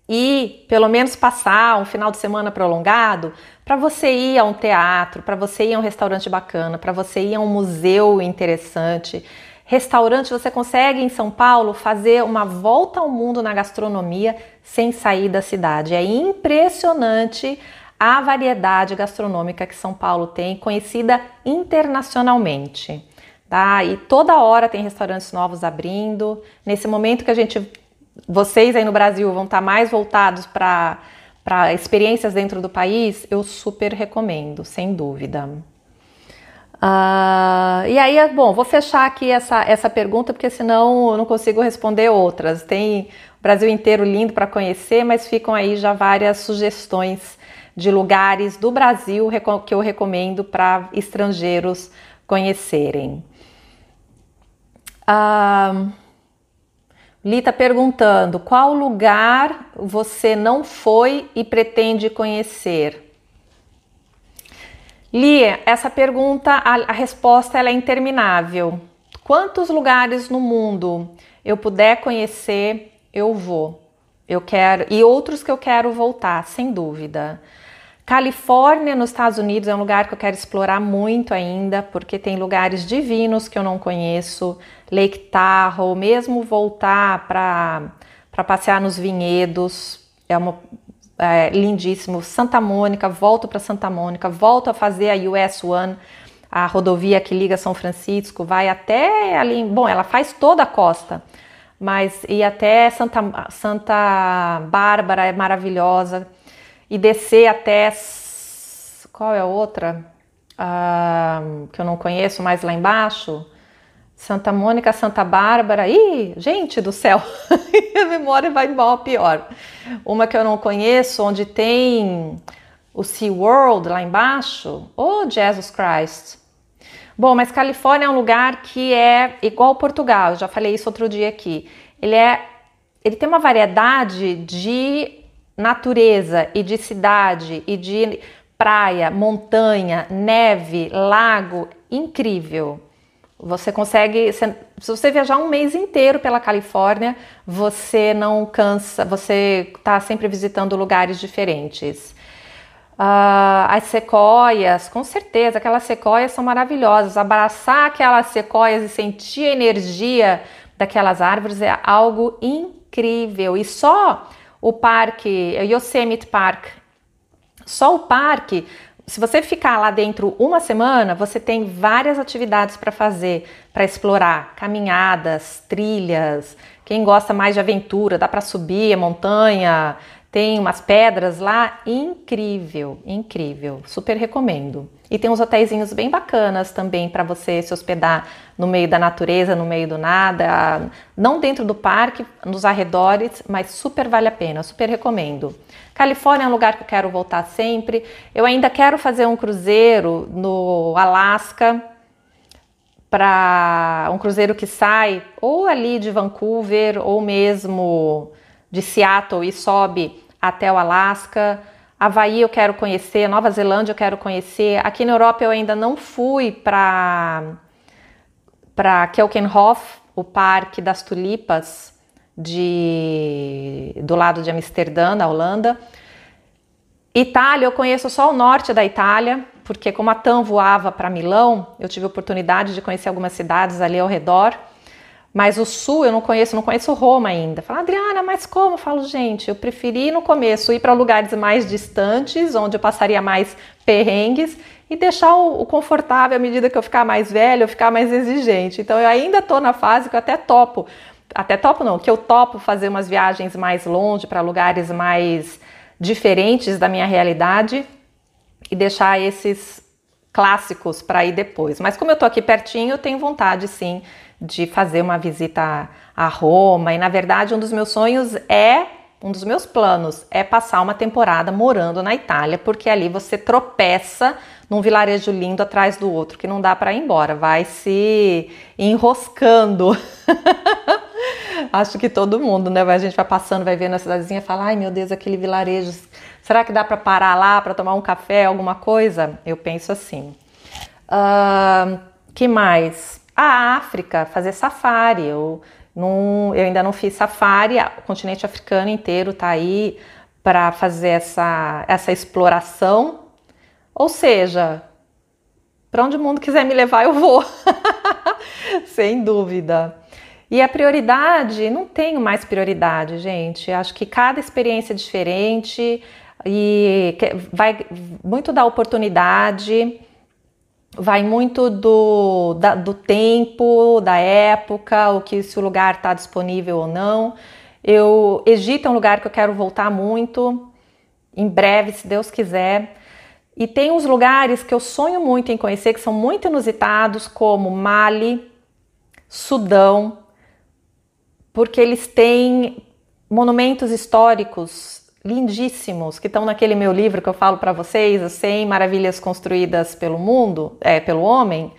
e pelo menos passar um final de semana prolongado para você ir a um teatro, para você ir a um restaurante bacana, para você ir a um museu interessante. Restaurante, você consegue em São Paulo fazer uma volta ao mundo na gastronomia sem sair da cidade. É impressionante a variedade gastronômica que São Paulo tem, conhecida internacionalmente. Tá? E toda hora tem restaurantes novos abrindo. Nesse momento que a gente vocês aí no Brasil vão estar mais voltados para experiências dentro do país, eu super recomendo, sem dúvida. Uh, e aí, bom, vou fechar aqui essa, essa pergunta, porque senão eu não consigo responder outras. Tem o Brasil inteiro lindo para conhecer, mas ficam aí já várias sugestões de lugares do Brasil que eu recomendo para estrangeiros conhecerem. Uh, Li está perguntando qual lugar você não foi e pretende conhecer. Li, essa pergunta, a, a resposta é interminável. Quantos lugares no mundo eu puder conhecer, eu vou. Eu quero e outros que eu quero voltar, sem dúvida. Califórnia, nos Estados Unidos, é um lugar que eu quero explorar muito ainda, porque tem lugares divinos que eu não conheço. Lake Tahoe, mesmo voltar para passear nos vinhedos, é, uma, é lindíssimo. Santa Mônica, volto para Santa Mônica, volto a fazer a US One, a rodovia que liga São Francisco, vai até ali. Bom, ela faz toda a costa, mas e até Santa, Santa Bárbara é maravilhosa e descer até. Qual é a outra? Que eu não conheço mais lá embaixo. Santa Mônica, Santa Bárbara. Ih, gente do céu, a memória vai mal pior. Uma que eu não conheço, onde tem o Sea World lá embaixo. Oh, Jesus Christ. Bom, mas Califórnia é um lugar que é igual Portugal, eu já falei isso outro dia aqui. Ele é ele tem uma variedade de natureza e de cidade e de praia, montanha, neve, lago, incrível. Você consegue, se você viajar um mês inteiro pela Califórnia, você não cansa, você está sempre visitando lugares diferentes. Uh, as sequoias, com certeza, aquelas sequoias são maravilhosas. Abraçar aquelas sequoias e sentir a energia daquelas árvores é algo incrível. E só o parque, o Yosemite Park, só o parque, se você ficar lá dentro uma semana, você tem várias atividades para fazer, para explorar, caminhadas, trilhas. Quem gosta mais de aventura, dá para subir a montanha, tem umas pedras lá, incrível, incrível, super recomendo. E tem uns hotéisinhos bem bacanas também para você se hospedar no meio da natureza, no meio do nada, não dentro do parque, nos arredores, mas super vale a pena, super recomendo. Califórnia é um lugar que eu quero voltar sempre. Eu ainda quero fazer um cruzeiro no Alasca, para um cruzeiro que sai ou ali de Vancouver ou mesmo de Seattle e sobe até o Alasca. Havaí eu quero conhecer, Nova Zelândia eu quero conhecer. Aqui na Europa eu ainda não fui para para Keukenhof, o Parque das Tulipas de do lado de Amsterdã, na Holanda. Itália, eu conheço só o norte da Itália, porque como a TAM voava para Milão, eu tive a oportunidade de conhecer algumas cidades ali ao redor. Mas o sul eu não conheço, não conheço Roma ainda. Fala, Adriana, mas como? Eu falo, gente, eu preferi no começo ir para lugares mais distantes, onde eu passaria mais perrengues, e deixar o, o, confortável à medida que eu ficar mais velho, eu ficar mais exigente. Então eu ainda estou na fase que eu até topo, até topo não, que eu topo fazer umas viagens mais longe para lugares mais diferentes da minha realidade e deixar esses clássicos para ir depois. Mas como eu estou aqui pertinho, eu tenho vontade sim de fazer uma visita a Roma. E na verdade, um dos meus sonhos é, um dos meus planos é passar uma temporada morando na Itália, porque ali você tropeça num vilarejo lindo atrás do outro, que não dá para ir embora, vai se enroscando. Acho que todo mundo, né? A gente vai passando, vai vendo a cidadezinha fala: ai meu Deus, aquele vilarejo, será que dá para parar lá para tomar um café, alguma coisa? Eu penso assim. Uh, que mais? A África, fazer safari. Eu, não, eu ainda não fiz safari, o continente africano inteiro está aí para fazer essa, essa exploração. Ou seja, para onde o mundo quiser me levar, eu vou, sem dúvida. E a prioridade, não tenho mais prioridade, gente. Acho que cada experiência é diferente e vai muito da oportunidade vai muito do, da, do tempo, da época, o que se o lugar está disponível ou não. Eu Egito é um lugar que eu quero voltar muito, em breve, se Deus quiser. E tem uns lugares que eu sonho muito em conhecer, que são muito inusitados, como Mali, Sudão, porque eles têm monumentos históricos lindíssimos que estão naquele meu livro que eu falo para vocês, as 100 maravilhas construídas pelo mundo, é, pelo homem,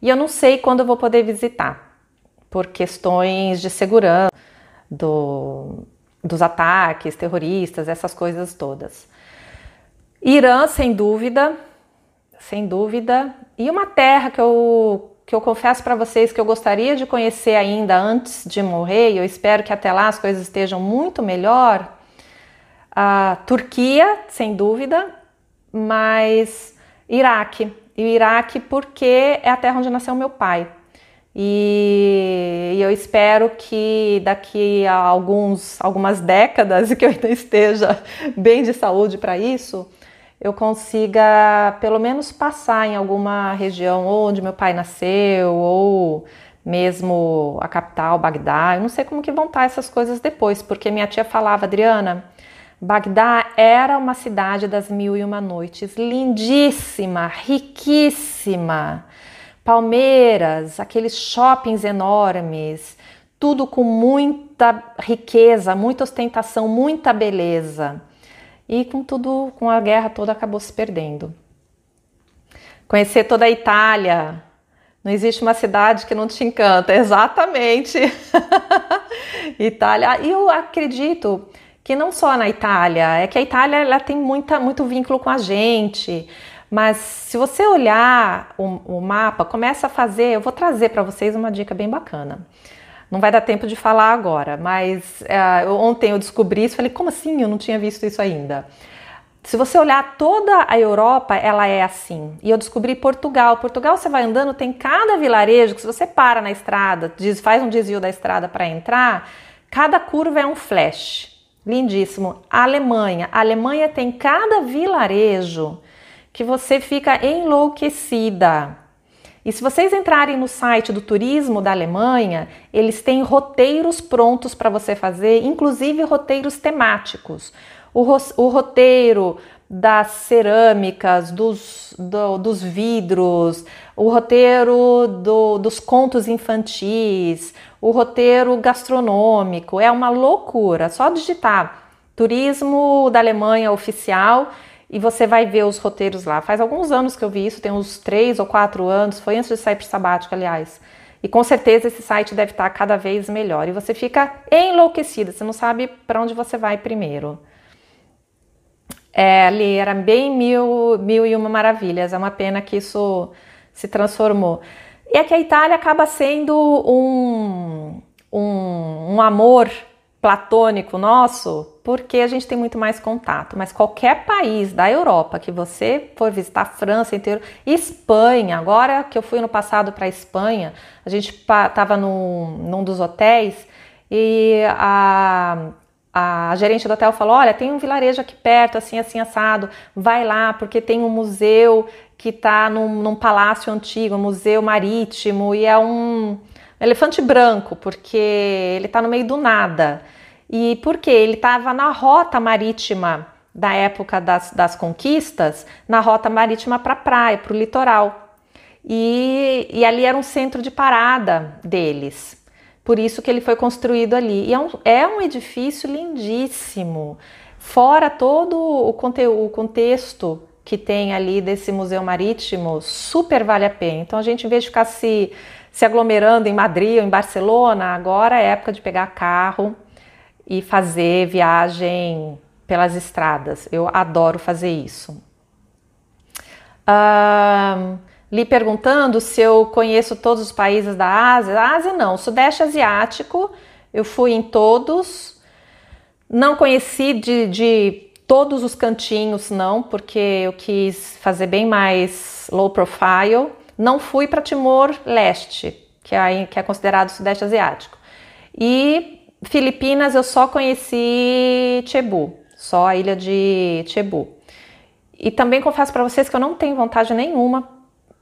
e eu não sei quando eu vou poder visitar, por questões de segurança, do, dos ataques terroristas, essas coisas todas. Irã, sem dúvida, sem dúvida, e uma terra que eu que eu confesso para vocês que eu gostaria de conhecer ainda antes de morrer, e eu espero que até lá as coisas estejam muito melhor, a Turquia, sem dúvida, mas Iraque. E o Iraque porque é a terra onde nasceu meu pai. E, eu espero que daqui a alguns, algumas décadas, e que eu ainda esteja bem de saúde para isso, eu consiga pelo menos passar em alguma região onde meu pai nasceu, ou mesmo a capital, Bagdá. Eu não sei como que vão estar essas coisas depois, porque minha tia falava, Adriana, Bagdá era uma cidade das mil e uma noites, lindíssima, riquíssima palmeiras, aqueles shoppings enormes, tudo com muita riqueza, muita ostentação, muita beleza. E com tudo, com a guerra toda, acabou se perdendo. Conhecer toda a Itália. Não existe uma cidade que não te encanta, exatamente. Itália. E eu acredito que não só na Itália, é que a Itália ela tem muita, muito vínculo com a gente. Mas se você olhar o, o mapa, começa a fazer. Eu vou trazer para vocês uma dica bem bacana. Não vai dar tempo de falar agora, mas é, ontem eu descobri isso. Falei, como assim? Eu não tinha visto isso ainda. Se você olhar toda a Europa, ela é assim. E eu descobri Portugal. Portugal, você vai andando, tem cada vilarejo que se você para na estrada, faz um desvio da estrada para entrar, cada curva é um flash. Lindíssimo. A Alemanha. A Alemanha tem cada vilarejo que você fica enlouquecida. E se vocês entrarem no site do turismo da Alemanha, eles têm roteiros prontos para você fazer, inclusive roteiros temáticos. O, o roteiro das cerâmicas, dos, do, dos vidros, o roteiro do, dos contos infantis, o roteiro gastronômico. É uma loucura. Só digitar turismo da Alemanha oficial e você vai ver os roteiros lá. Faz alguns anos que eu vi isso, tem uns três ou quatro anos, foi antes de sair para sabático, aliás. E com certeza esse site deve estar cada vez melhor. E você fica enlouquecida, você não sabe para onde você vai primeiro. É, ali era bem mil, mil e uma maravilhas. É uma pena que isso se transformou. E é que a Itália acaba sendo um, um, um amor platônico nosso, porque a gente tem muito mais contato. Mas qualquer país da Europa que você for visitar, França inteiro, Espanha, agora que eu fui no passado para Espanha, a gente estava num, num dos hotéis e a, a gerente do hotel falou: Olha, tem um vilarejo aqui perto, assim, assim, assado, vai lá, porque tem um museu que está num, num palácio antigo, um museu marítimo, e é um elefante branco, porque ele está no meio do nada. E por quê? Ele estava na rota marítima da época das, das conquistas, na rota marítima para a praia, para o litoral. E, e, ali era um centro de parada deles. Por isso que ele foi construído ali. E é um, é um edifício lindíssimo. Fora todo o, o contexto que tem ali desse museu marítimo, super vale a pena. Então a gente, em vez de ficar se se aglomerando em Madrid ou em Barcelona, agora é época de pegar carro e fazer viagem pelas estradas. Eu adoro fazer isso. Uh, lhe perguntando se eu conheço todos os países da Ásia. A Ásia não, Sudeste Asiático, eu fui em todos. Não conheci de, de todos os cantinhos, não, porque eu quis fazer bem mais low profile. Não fui para Timor-Leste, que é, que é considerado Sudeste Asiático. E Filipinas eu só conheci Cebu, só a ilha de Cebu. E também confesso para vocês que eu não tenho vontade nenhuma,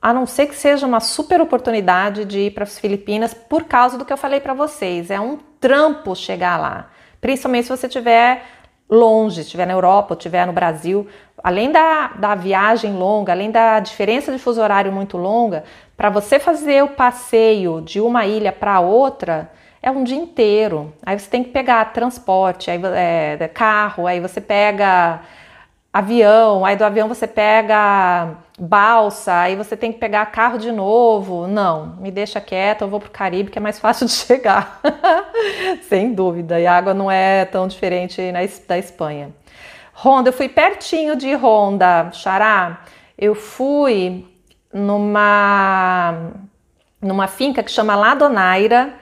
a não ser que seja uma super oportunidade de ir para as Filipinas por causa do que eu falei para vocês. É um trampo chegar lá, principalmente se você estiver longe, estiver na Europa ou estiver no Brasil, além da, da viagem longa, além da diferença de fuso horário muito longa, para você fazer o passeio de uma ilha para outra é um dia inteiro. Aí você tem que pegar transporte, aí é, carro, aí você pega avião, aí do avião você pega balsa, aí você tem que pegar carro de novo. Não, me deixa quieta, eu vou pro Caribe que é mais fácil de chegar. Sem dúvida, e a água não é tão diferente da Espanha. Ronda, eu fui pertinho de Ronda, Xará. Eu fui numa numa finca que chama Ladonaira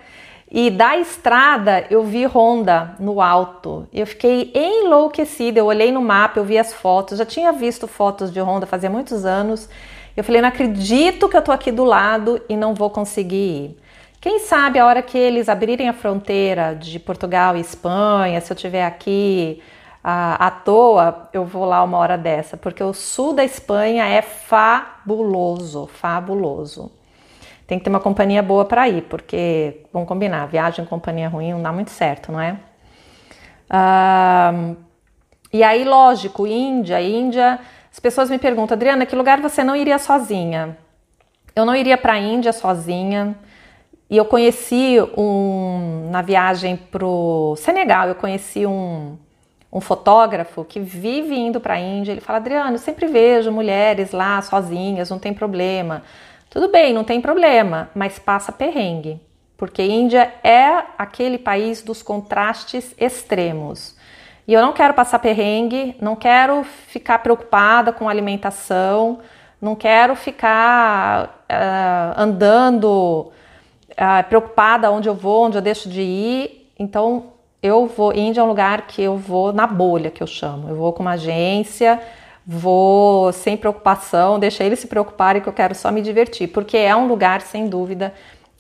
E da estrada eu vi Honda no alto. Eu fiquei enlouquecida. Eu olhei no mapa, eu vi as fotos. Já tinha visto fotos de Honda fazia muitos anos. Eu falei, não acredito que eu tô aqui do lado e não vou conseguir ir. Quem sabe a hora que eles abrirem a fronteira de Portugal e Espanha, se eu estiver aqui à, à toa, eu vou lá uma hora dessa, porque o sul da Espanha é fabuloso, fabuloso. Tem que ter uma companhia boa para ir, porque, vamos combinar, viagem em companhia ruim não dá muito certo, não é? Ah, e aí, lógico, Índia, Índia, as pessoas me perguntam, Adriana, que lugar você não iria sozinha? Eu não iria para a Índia sozinha. E eu conheci um na viagem pro Senegal, eu conheci um, um fotógrafo que vive indo para a Índia. Ele fala: Adriano, eu sempre vejo mulheres lá sozinhas, não tem problema. Tudo bem, não tem problema, mas passa perrengue, porque Índia é aquele país dos contrastes extremos. E eu não quero passar perrengue, não quero ficar preocupada com alimentação, não quero ficar uh, andando uh, preocupada onde eu vou, onde eu deixo de ir. Então, eu vou. Índia é um lugar que eu vou na bolha, que eu chamo. Eu vou com uma agência vou sem preocupação, deixa eles se preocuparem que eu quero só me divertir, porque é um lugar sem dúvida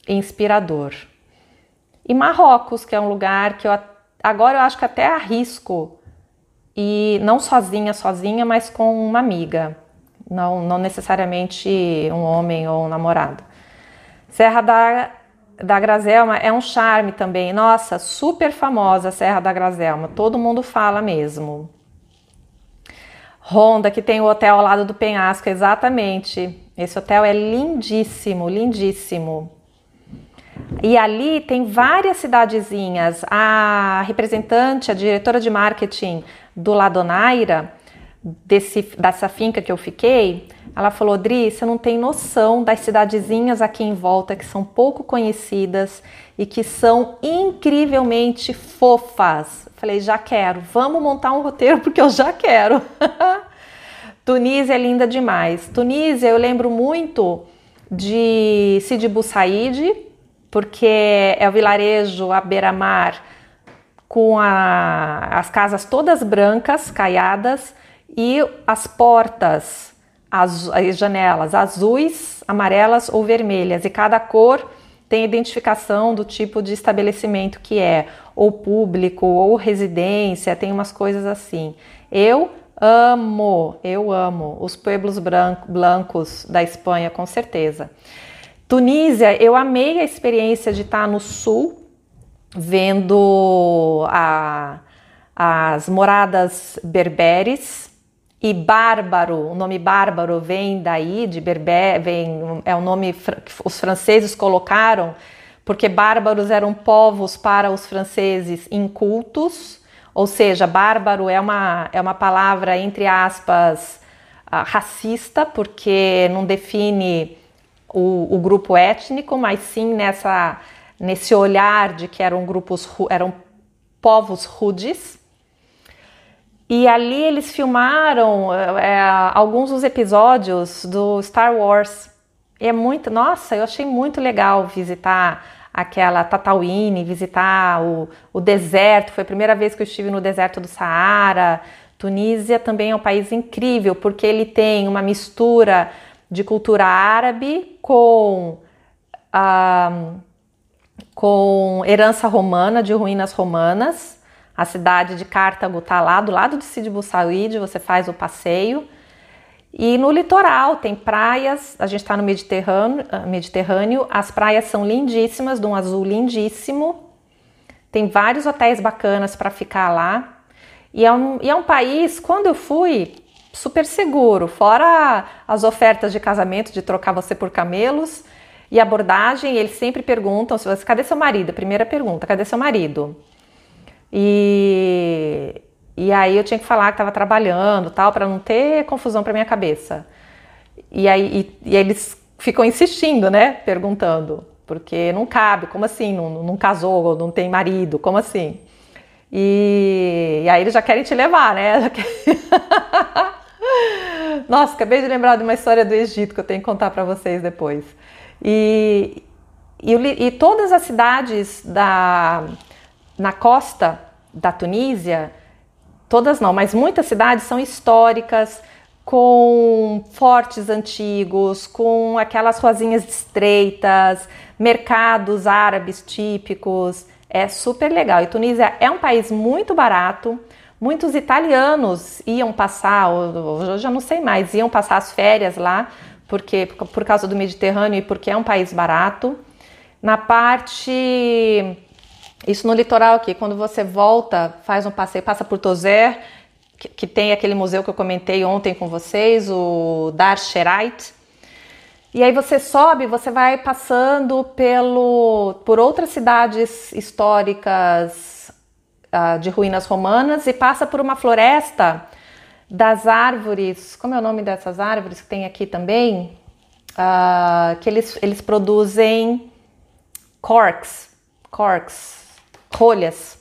inspirador. E Marrocos, que é um lugar que eu agora eu acho que até arrisco e não sozinha, sozinha, mas com uma amiga, não, não necessariamente um homem ou um namorado. Serra da, da Grazelma é um charme também. Nossa, super famosa a Serra da Grazelma, todo mundo fala mesmo. Honda, que tem o hotel ao lado do penhasco, exatamente. Esse hotel é lindíssimo, lindíssimo. E ali tem várias cidadezinhas. A representante, a diretora de marketing do Ladonaira, desse, dessa finca que eu fiquei, ela falou: Dri, você não tem noção das cidadezinhas aqui em volta que são pouco conhecidas e que são incrivelmente fofas. Falei, já quero, vamos montar um roteiro porque eu já quero. Tunísia é linda demais. Tunísia eu lembro muito de Sidi Said, porque é o vilarejo à beira-mar com a, as casas todas brancas, caiadas, e as portas, as, as janelas azuis, amarelas ou vermelhas, e cada cor tem identificação do tipo de estabelecimento que é, ou público, ou residência, tem umas coisas assim. Eu amo, eu amo os pueblos blancos da Espanha, com certeza. Tunísia, eu amei a experiência de estar no sul, vendo a, as moradas berberes, e bárbaro, o nome bárbaro vem daí, de berber, vem, é o nome que os franceses colocaram, porque bárbaros eram povos para os franceses incultos, ou seja, bárbaro é uma, é uma palavra, entre aspas, ah, racista, porque não define o, o grupo étnico, mas sim nessa, nesse olhar de que eram grupos, eram povos rudes. E ali eles filmaram é, alguns dos episódios do Star Wars. E é muito, nossa, eu achei muito legal visitar aquela Tatooine, visitar o, o deserto. Foi a primeira vez que eu estive no deserto do Saara. Tunísia também é um país incrível porque ele tem uma mistura de cultura árabe com ah, com herança romana, de ruínas romanas a cidade de Cartago está lá do lado de Sidi Said, você faz o passeio. E no litoral tem praias, a gente está no Mediterrâneo, ah, Mediterrâneo, as praias são lindíssimas, de um azul lindíssimo. Tem vários hotéis bacanas para ficar lá. E é, um, e é um país, quando eu fui, super seguro, fora as ofertas de casamento, de trocar você por camelos. E abordagem, eles sempre perguntam se você, cadê seu marido? Primeira pergunta, cadê seu marido? E, e aí eu tinha que falar que estava trabalhando, tal, para não ter confusão para minha cabeça. E aí e, e eles ficam insistindo, né, perguntando, porque não cabe, como assim? Não, não casou, não tem marido, como assim? E, e aí eles já querem te levar, né? Nossa, acabei de lembrar de uma história do Egito que eu tenho que contar para vocês depois. E, e, e todas as cidades da, na costa da Tunísia, todas não, mas muitas cidades são históricas, com fortes antigos, com aquelas ruazinhas estreitas, mercados árabes típicos. É super legal. E Tunísia é um país muito barato. Muitos italianos iam passar, eu não sei mais, iam passar as férias lá, porque por causa do Mediterrâneo e porque é um país barato. Na parte isso no litoral aqui, quando você volta, faz um passeio, passa por Tozer, que, que tem aquele museu que eu comentei ontem com vocês, o Dar Sherait. E aí você sobe, você vai passando pelo, por outras cidades históricas uh, de ruínas romanas e passa por uma floresta das árvores. Como é o nome dessas árvores que tem aqui também? Uh, que eles, eles produzem corks, corks, rolhas.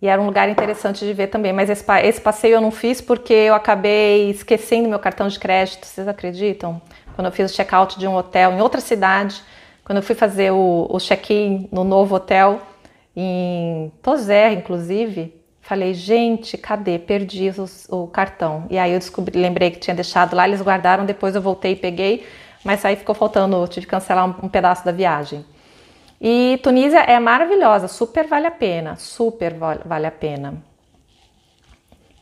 E era um lugar interessante de ver também. Mas esse, esse passeio eu não fiz porque eu acabei esquecendo meu cartão de crédito. Vocês acreditam? Quando eu fiz o check-out de um hotel em outra cidade, quando eu fui fazer o, o check-in no novo hotel, em Tozer, inclusive, falei, gente, cadê? Perdi o, cartão. E aí eu descobri, lembrei que tinha deixado lá, eles guardaram, depois eu voltei e peguei, mas aí ficou faltando, tive que cancelar um, um pedaço da viagem. E Tunísia é maravilhosa, super vale a pena, super vale a pena.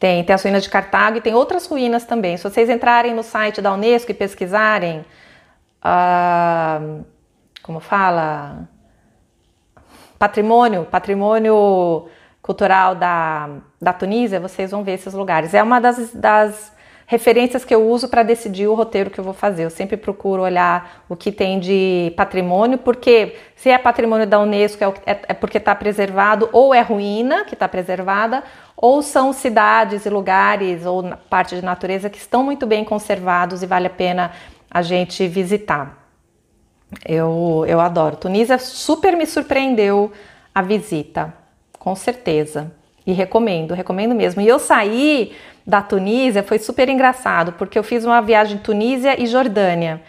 Tem, tem as ruínas de Cartago e tem outras ruínas também. Se vocês entrarem no site da Unesco e pesquisarem, uh, como fala? Patrimônio, patrimônio cultural da, da Tunísia, vocês vão ver esses lugares. É uma das, das referências que eu uso para decidir o roteiro que eu vou fazer. Eu sempre procuro olhar o que tem de patrimônio, porque se é patrimônio da Unesco é, é, é porque está preservado, ou é ruína que está preservada, ou são cidades e lugares ou parte de natureza que estão muito bem conservados e vale a pena a gente visitar. Eu, eu adoro. Tunísia super me surpreendeu a visita, com certeza. E recomendo, recomendo mesmo. E eu saí da Tunísia foi super engraçado, porque eu fiz uma viagem Tunísia e Jordânia.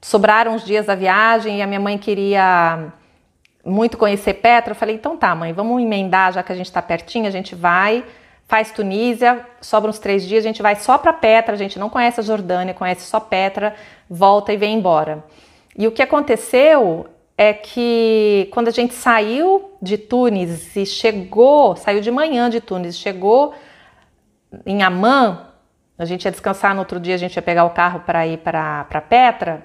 Sobraram os dias da viagem e a minha mãe queria muito conhecer Petra. Eu falei, então tá, mãe, vamos emendar, já que a gente está pertinho, a gente vai, faz Tunísia, sobra uns três dias, a gente vai só para Petra, a gente não conhece a Jordânia, conhece só Petra, volta e vem embora. E o que aconteceu é que quando a gente saiu de Tunis e chegou, saiu de manhã de Tunis, chegou em Amã, a gente ia descansar no outro dia, a gente ia pegar o carro para ir para Petra.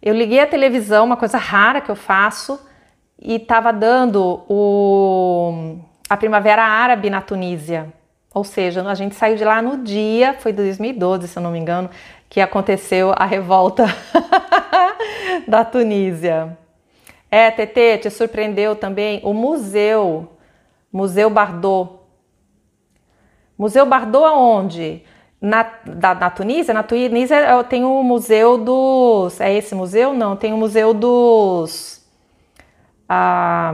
Eu liguei a televisão, uma coisa rara que eu faço, e estava dando o, a Primavera Árabe na Tunísia. Ou seja, a gente saiu de lá no dia, foi 2012, se eu não me engano, que aconteceu a revolta da Tunísia. É, TT, te surpreendeu também o museu, Museu Bardot, Museu Bardot aonde? Na, da, na Tunísia? Na Tunísia tem o Museu dos. É esse museu? Não, tem o Museu dos. Ah,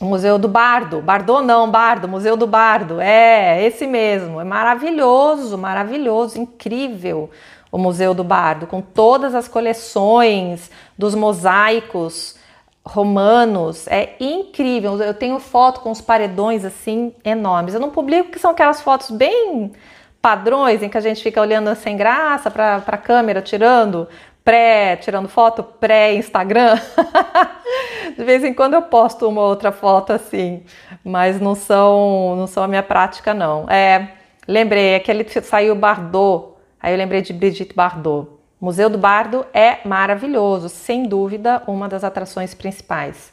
Museu do Bardo. Bardot não, Bardo, Museu do Bardo. É, esse mesmo. É maravilhoso, maravilhoso, incrível o Museu do Bardo, com todas as coleções dos mosaicos romanos, é incrível. Eu tenho foto com os paredões assim enormes. Eu não publico que são aquelas fotos bem padrões em que a gente fica olhando sem graça para a câmera, tirando pré, tirando foto pré-Instagram. De vez em quando eu posto uma outra foto assim, mas não são, não são a minha prática não. É, lembrei, aquele saiu Bardot. Aí eu lembrei de Brigitte Bardot. Museu do Bardo é maravilhoso, sem dúvida, uma das atrações principais.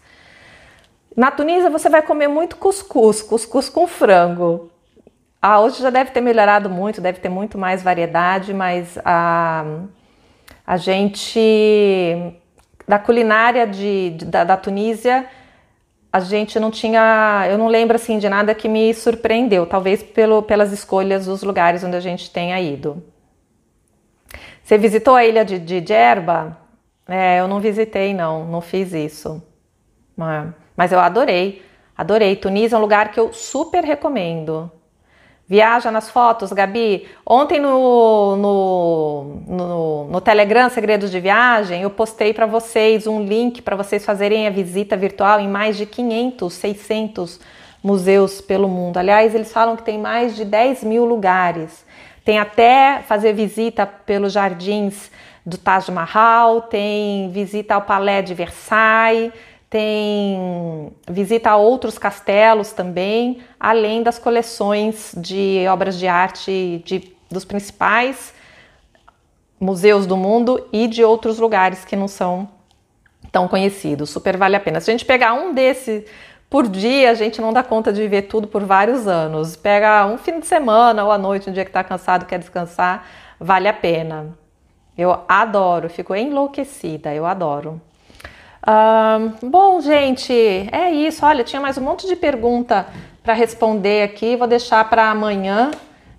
Na Tunísia você vai comer muito cuscuz, cuscuz com frango. Ah, hoje já deve ter melhorado muito, deve ter muito mais variedade, mas a, a gente da culinária de, de da, da Tunísia a gente não tinha, eu não lembro assim de nada que me surpreendeu, talvez pelo, pelas escolhas dos lugares onde a gente tenha ido. Você visitou a ilha de, de? É, eu não visitei, não, não fiz isso. Mas eu adorei, adorei. Tunísia é um lugar que eu super recomendo. Viaja nas fotos, Gabi. Ontem no, no, no, no Telegram Segredos de Viagem, eu postei para vocês um link para vocês fazerem a visita virtual em mais de 500, 600 museus pelo mundo. Aliás, eles falam que tem mais de 10 mil lugares. Tem até fazer visita pelos jardins do Taj Mahal, tem visita ao Palais de Versailles tem visita a outros castelos também, além das coleções de obras de arte de, dos principais museus do mundo e de outros lugares que não são tão conhecidos. Super vale a pena. Se a gente pegar um desse por dia, a gente não dá conta de ver tudo por vários anos. Pega um fim de semana ou à noite, um dia que está cansado, quer descansar, vale a pena. Eu adoro, fico enlouquecida, eu adoro bom, gente, é isso. Olha, tinha mais um monte de pergunta para responder aqui. Vou deixar para amanhã.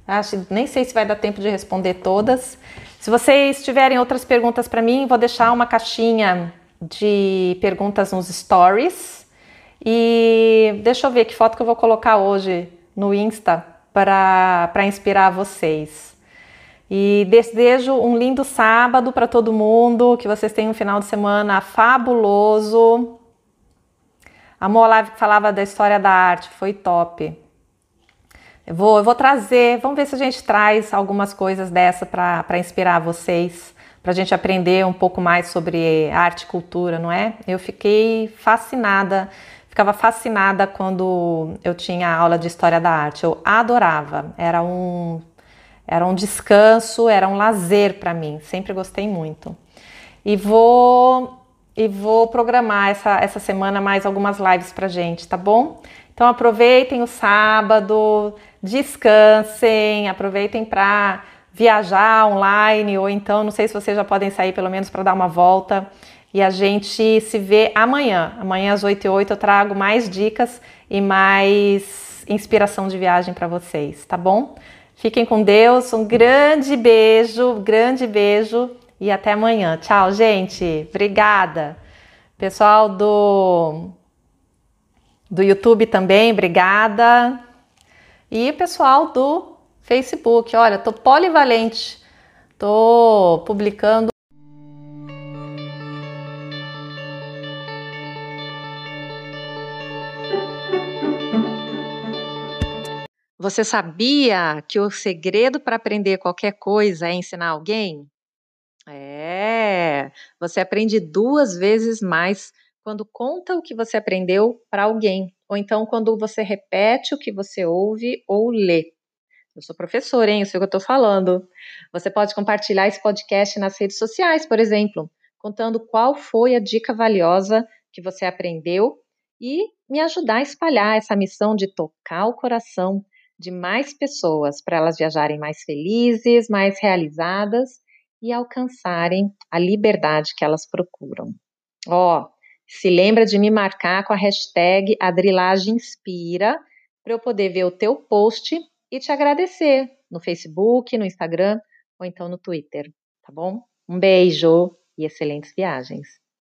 Acho, nem sei se vai dar tempo de responder todas. Se vocês tiverem outras perguntas para mim, vou deixar uma caixinha de perguntas nos stories. E deixa eu ver que foto que eu vou colocar hoje no Insta para inspirar vocês. E desejo um lindo sábado para todo mundo, que vocês tenham um final de semana fabuloso. A live que falava da história da arte, foi top. Eu vou, eu vou trazer, vamos ver se a gente traz algumas coisas dessa para inspirar vocês, para a gente aprender um pouco mais sobre arte e cultura, não é? Eu fiquei fascinada, ficava fascinada quando eu tinha aula de história da arte. Eu adorava, era um era um descanso, era um lazer para mim. Sempre gostei muito. E vou e vou programar essa, essa semana mais algumas lives pra gente, tá bom? Então aproveitem o sábado, descansem, aproveitem para viajar online ou então, não sei se vocês já podem sair pelo menos para dar uma volta. E a gente se vê amanhã. Amanhã às 8 e 8 eu trago mais dicas e mais inspiração de viagem para vocês, tá bom? Fiquem com Deus, um grande beijo, grande beijo e até amanhã. Tchau, gente. Obrigada. Pessoal do do YouTube também, obrigada. E pessoal do Facebook, olha, tô polivalente. Tô publicando Você sabia que o segredo para aprender qualquer coisa é ensinar alguém? É, você aprende duas vezes mais quando conta o que você aprendeu para alguém, ou então quando você repete o que você ouve ou lê. Eu sou professora, hein? Eu sei o que eu estou falando. Você pode compartilhar esse podcast nas redes sociais, por exemplo, contando qual foi a dica valiosa que você aprendeu e me ajudar a espalhar essa missão de tocar o coração de mais pessoas para elas viajarem mais felizes, mais realizadas e alcançarem a liberdade que elas procuram. Ó, oh, se lembra de me marcar com a hashtag AdrilagemInspira para eu poder ver o teu post e te agradecer no Facebook, no Instagram ou então no Twitter, tá bom? Um beijo e excelentes viagens!